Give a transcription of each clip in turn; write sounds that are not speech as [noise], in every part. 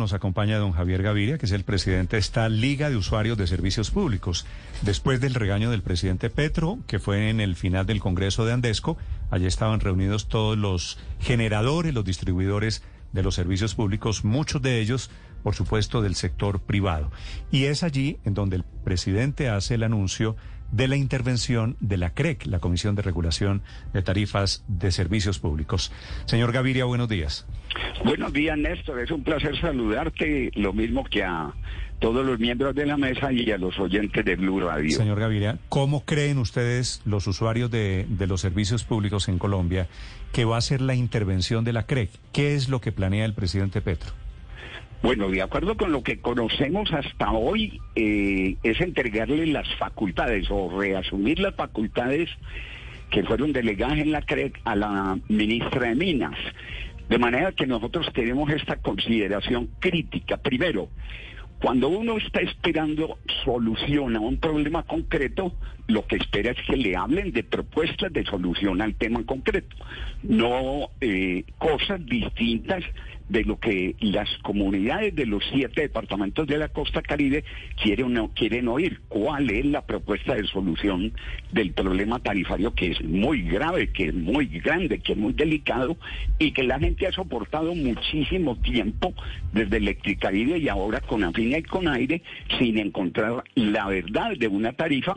nos acompaña don Javier Gaviria, que es el presidente de esta Liga de Usuarios de Servicios Públicos. Después del regaño del presidente Petro, que fue en el final del Congreso de Andesco, allí estaban reunidos todos los generadores, los distribuidores de los servicios públicos, muchos de ellos, por supuesto, del sector privado. Y es allí en donde el presidente hace el anuncio de la intervención de la CREC, la Comisión de Regulación de Tarifas de Servicios Públicos. Señor Gaviria, buenos días. Buenos días, Néstor. Es un placer saludarte, lo mismo que a todos los miembros de la mesa y a los oyentes de Blue Radio. Señor Gaviria, ¿cómo creen ustedes, los usuarios de, de los servicios públicos en Colombia, que va a ser la intervención de la CREC? ¿Qué es lo que planea el presidente Petro? Bueno, de acuerdo con lo que conocemos hasta hoy, eh, es entregarle las facultades o reasumir las facultades que fueron delegadas en la CREC a la ministra de Minas. De manera que nosotros tenemos esta consideración crítica. Primero, cuando uno está esperando solución a un problema concreto, lo que espera es que le hablen de propuestas de solución al tema concreto, no eh, cosas distintas de lo que las comunidades de los siete departamentos de la costa caribe quieren, quieren oír. ¿Cuál es la propuesta de solución del problema tarifario que es muy grave, que es muy grande, que es muy delicado y que la gente ha soportado muchísimo tiempo desde Electricaribe y ahora con Afina y con Aire sin encontrar la verdad de una tarifa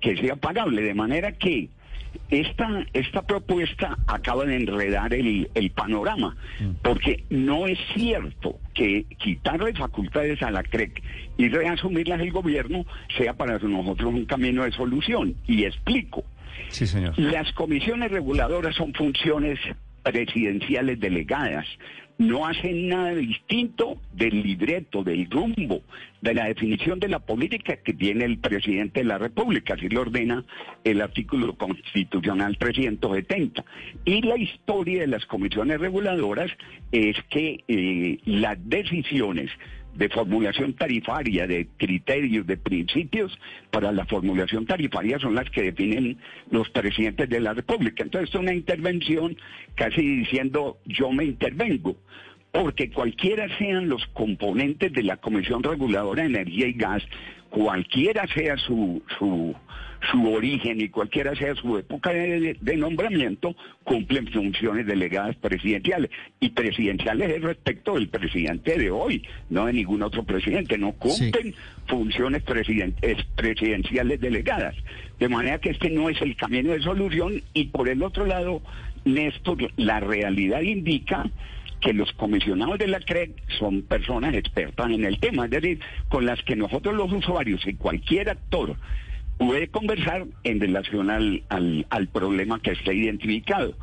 que sea pagable? De manera que esta, esta propuesta acaba de enredar el, el panorama, mm. porque no es cierto que quitarle facultades a la CREC y reasumirlas el gobierno sea para nosotros un camino de solución. Y explico. Sí, señor. Las comisiones reguladoras son funciones presidenciales delegadas no hacen nada distinto del libreto, del rumbo, de la definición de la política que tiene el presidente de la República, así lo ordena el artículo constitucional 370. Y la historia de las comisiones reguladoras es que eh, las decisiones de formulación tarifaria, de criterios, de principios para la formulación tarifaria son las que definen los presidentes de la República. Entonces es una intervención casi diciendo yo me intervengo porque cualquiera sean los componentes de la Comisión Reguladora de Energía y Gas, cualquiera sea su, su, su origen y cualquiera sea su época de, nombramiento, cumplen funciones delegadas presidenciales. Y presidenciales es respecto del presidente de hoy, no de ningún otro presidente. No cumplen funciones presidenciales delegadas. De manera que este no es el camino de solución. Y por el otro lado, Néstor, la realidad indica que los comisionados de la CREC son personas expertas en el tema, es decir, con las que nosotros los usuarios y cualquier actor puede conversar en relación al, al, problema que está identificado.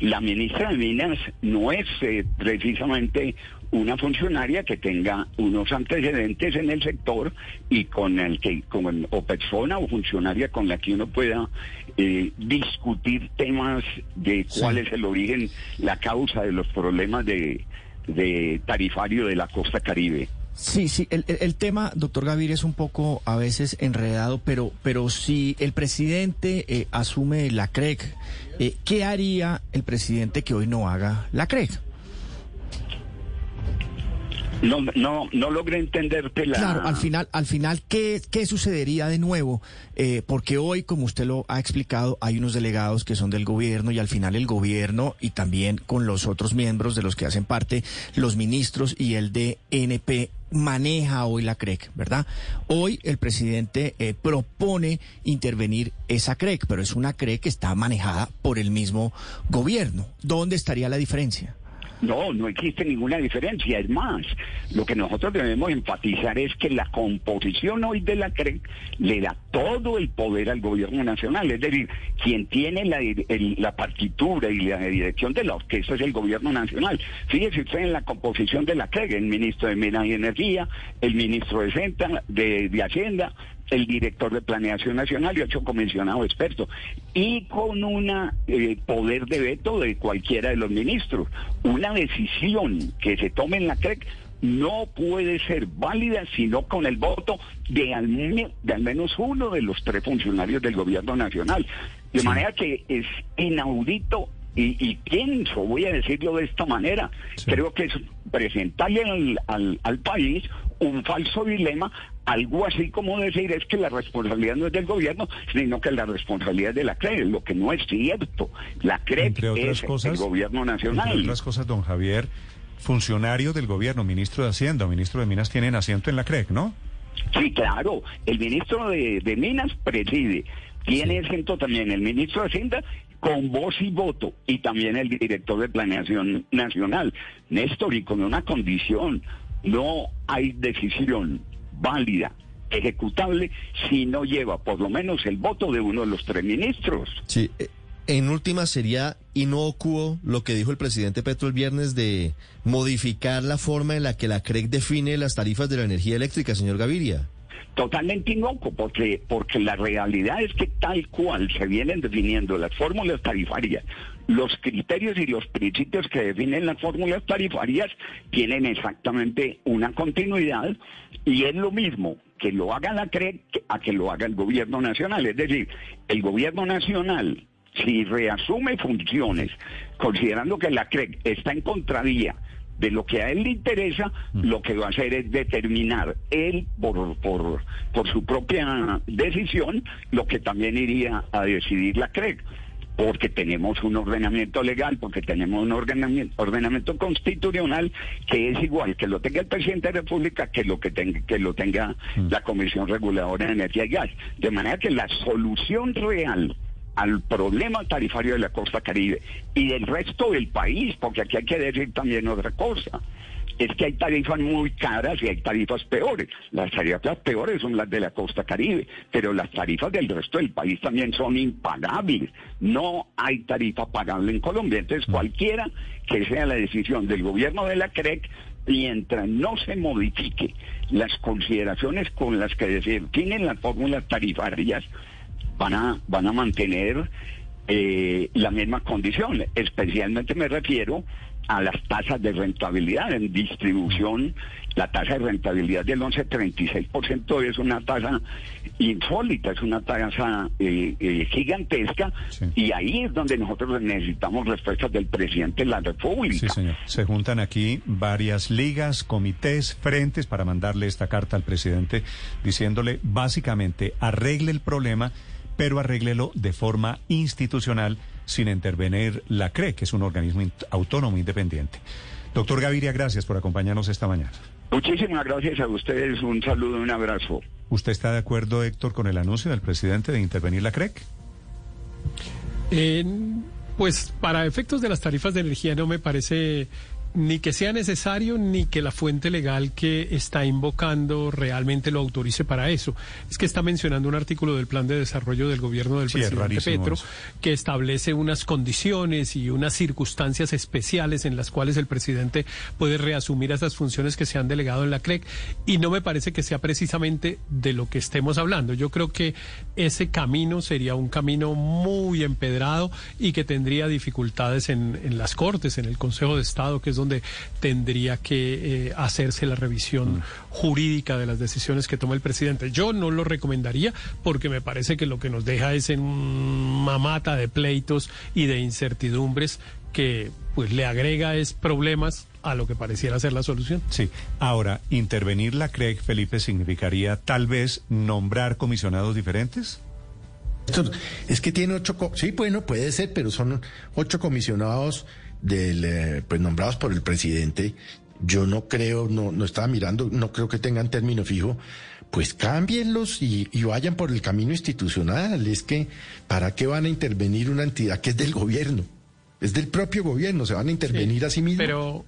La ministra de Minas no es eh, precisamente una funcionaria que tenga unos antecedentes en el sector y con el que, con, o persona o funcionaria con la que uno pueda eh, discutir temas de cuál es el origen, la causa de los problemas de, de tarifario de la costa caribe. Sí, sí, el, el, tema, doctor Gaviria, es un poco a veces enredado, pero, pero si el presidente eh, asume la CREC, eh, ¿qué haría el presidente que hoy no haga la CREC? No, no, no logré entenderte la... Claro, al final, al final, ¿qué, qué sucedería de nuevo? Eh, porque hoy, como usted lo ha explicado, hay unos delegados que son del gobierno y al final el gobierno y también con los otros miembros de los que hacen parte, los ministros y el DNP maneja hoy la CREC, ¿verdad? Hoy el presidente eh, propone intervenir esa CREC, pero es una CREC que está manejada por el mismo gobierno. ¿Dónde estaría la diferencia? No, no existe ninguna diferencia. Es más, lo que nosotros debemos enfatizar es que la composición hoy de la CREC le da todo el poder al gobierno nacional. Es decir, quien tiene la, partitura y la dirección de la orquesta es el gobierno nacional. Fíjese usted en la composición de la CREC, el ministro de Minas y Energía, el ministro de, de Hacienda, el director de Planeación Nacional y ocho comisionados expertos, y con un eh, poder de veto de cualquiera de los ministros. Una decisión que se tome en la CREC no puede ser válida sino con el voto de al, de al menos uno de los tres funcionarios del gobierno nacional. De manera que es inaudito y, pienso, voy a decirlo de esta manera, creo que es presentarle al, al, país un falso dilema, algo así como decir es que la responsabilidad no es del gobierno, sino que la responsabilidad es de la CRE, lo que no es cierto. La CRE es el gobierno nacional. Entre otras cosas, don Javier, funcionario del gobierno, ministro de Hacienda, ministro de Minas, tienen asiento en la CREC, ¿no? Sí, claro. El ministro de, Minas preside. Tiene asiento también el ministro de Hacienda con voz y voto y también el director de Planeación Nacional. Néstor, y con una condición, no hay decisión válida, ejecutable, si no lleva por lo menos el voto de uno de los tres ministros. Sí, eh, en última sería inocuo lo que dijo el presidente Petro el viernes de modificar la forma en la que la CREC define las tarifas de la energía eléctrica, señor Gaviria totalmente inocuo, porque, porque la realidad es que tal cual se vienen definiendo las fórmulas tarifarias, los criterios y los principios que definen las fórmulas tarifarias tienen exactamente una continuidad y es lo mismo que lo haga la CREC a que lo haga el gobierno nacional. Es decir, el gobierno nacional, si reasume funciones, considerando que la CREC está en contravía de lo que a él le interesa, mm. lo que va a hacer es determinar él por, por, por su propia decisión lo que también iría a decidir la CREC porque tenemos un ordenamiento legal, porque tenemos un ordenamiento, ordenamiento constitucional que es igual que lo tenga el presidente de la República que lo que tenga, que lo tenga mm. la Comisión Reguladora de Energía y Gas. De manera que la solución real al problema tarifario de la costa caribe y del resto del país, porque aquí hay que decir también otra cosa. Es que hay tarifas muy caras y hay tarifas peores. Las tarifas peores son las de la costa caribe, pero las tarifas del resto del país también son impagables. No hay tarifa pagable en Colombia. Entonces, mm. cualquiera que sea la decisión del gobierno de la CREC, mientras no se modifique las consideraciones con las que definen las fórmulas tarifarias, van a, van a mantener eh, la misma condición. Especialmente me refiero a las tasas de rentabilidad en distribución. La tasa de rentabilidad del 11,36% es una tasa insólita, es una tasa eh, eh, gigantesca y ahí es donde nosotros necesitamos respuestas del presidente de la República. Sí, señor. Se juntan aquí varias ligas, comités, frentes para mandarle esta carta al presidente diciéndole básicamente arregle el problema pero arréglelo de forma institucional sin intervenir la CRE, que es un organismo autónomo independiente. Doctor Gaviria, gracias por acompañarnos esta mañana. Muchísimas gracias a ustedes, un saludo, un abrazo. ¿Usted está de acuerdo, Héctor, con el anuncio del presidente de intervenir la CREC? pues para efectos de las tarifas de energía no me parece ni que sea necesario ni que la fuente legal que está invocando realmente lo autorice para eso. Es que está mencionando un artículo del plan de desarrollo del gobierno del presidente Petro que establece unas condiciones y unas circunstancias especiales en las cuales el presidente puede reasumir esas funciones que se han delegado en la CREC y no me parece que sea precisamente de lo que estemos hablando. Yo creo que ese camino sería un camino muy empedrado y que tendría dificultades en, en las Cortes, en el Consejo de Estado, que es donde donde tendría que eh, hacerse la revisión mm. jurídica de las decisiones que toma el presidente. Yo no lo recomendaría porque me parece que lo que nos deja es en una mata de pleitos y de incertidumbres que pues le agrega es problemas a lo que pareciera ser la solución. Sí. Ahora, intervenir la CREG, Felipe, significaría tal vez nombrar comisionados diferentes. Es que tiene ocho, sí, bueno, puede ser, pero son ocho comisionados del, eh, pues nombrados por el presidente, yo no creo, no, no estaba mirando, no creo que tengan término fijo, pues cámbienlos y, y, vayan por el camino institucional. Es que, ¿para qué van a intervenir una entidad que es del gobierno? Es del propio gobierno, se van a intervenir a sí mismos. Pero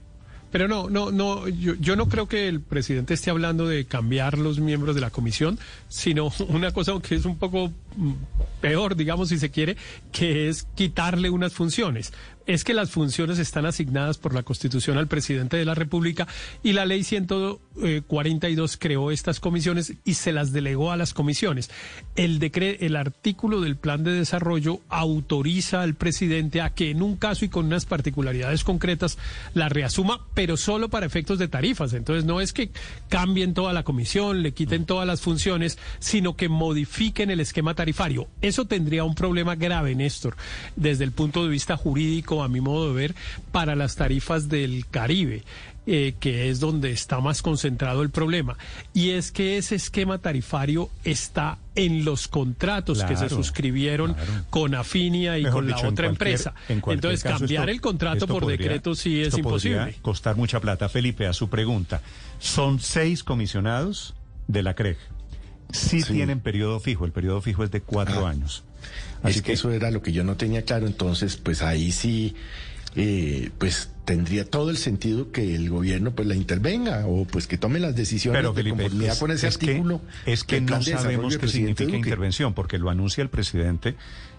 pero no, no, no, yo, yo no creo que el presidente esté hablando de cambiar los miembros de la comisión, sino [laughs] una cosa que es un poco mm, peor, digamos, si se quiere, que es quitarle unas funciones. Es que las funciones están asignadas por la Constitución al presidente de la República y la ley 142 creó estas comisiones y se las delegó a las comisiones. El, el artículo del plan de desarrollo autoriza al presidente a que en un caso y con unas particularidades concretas la reasuma, pero solo para efectos de tarifas. Entonces no es que cambien toda la comisión, le quiten todas las funciones, sino que modifiquen el esquema tarifario. Eso tendría un problema grave, Néstor, desde el punto de vista jurídico, a mi modo de ver, para las tarifas del Caribe. Eh, que es donde está más concentrado el problema. Y es que ese esquema tarifario está en los contratos que se suscribieron con Afinia y con la otra empresa. Entonces, cambiar el contrato por decreto sí es imposible. Costar mucha plata. Felipe, a su pregunta. Son seis comisionados de la CREG. Sí, tienen periodo fijo. El periodo fijo es de cuatro ah. años. Así que eso era lo que yo no tenía claro. Entonces, pues ahí sí eh, pues tendría todo el sentido que el gobierno pues la intervenga o pues que tome las decisiones Pero, Felipe, de conformidad con ese artículo. es que no sabemos qué significa intervención, porque lo anuncia el presidente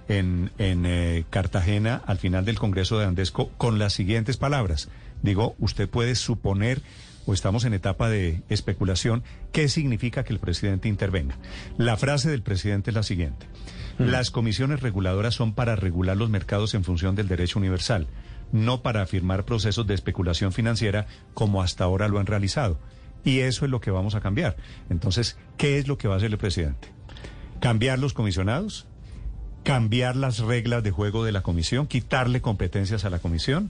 en, en eh, Cartagena al final del Congreso de Andesco con las siguientes palabras. Digo, usted puede suponer o estamos en etapa de especulación, ¿qué significa que el presidente intervenga? La frase del presidente es la siguiente. Las comisiones reguladoras son para regular los mercados en función del derecho universal no para afirmar procesos de especulación financiera como hasta ahora lo han realizado. Y eso es lo que vamos a cambiar. Entonces, ¿qué es lo que va a hacer el presidente? ¿Cambiar los comisionados? ¿Cambiar las reglas de juego de la comisión? ¿Quitarle competencias a la comisión?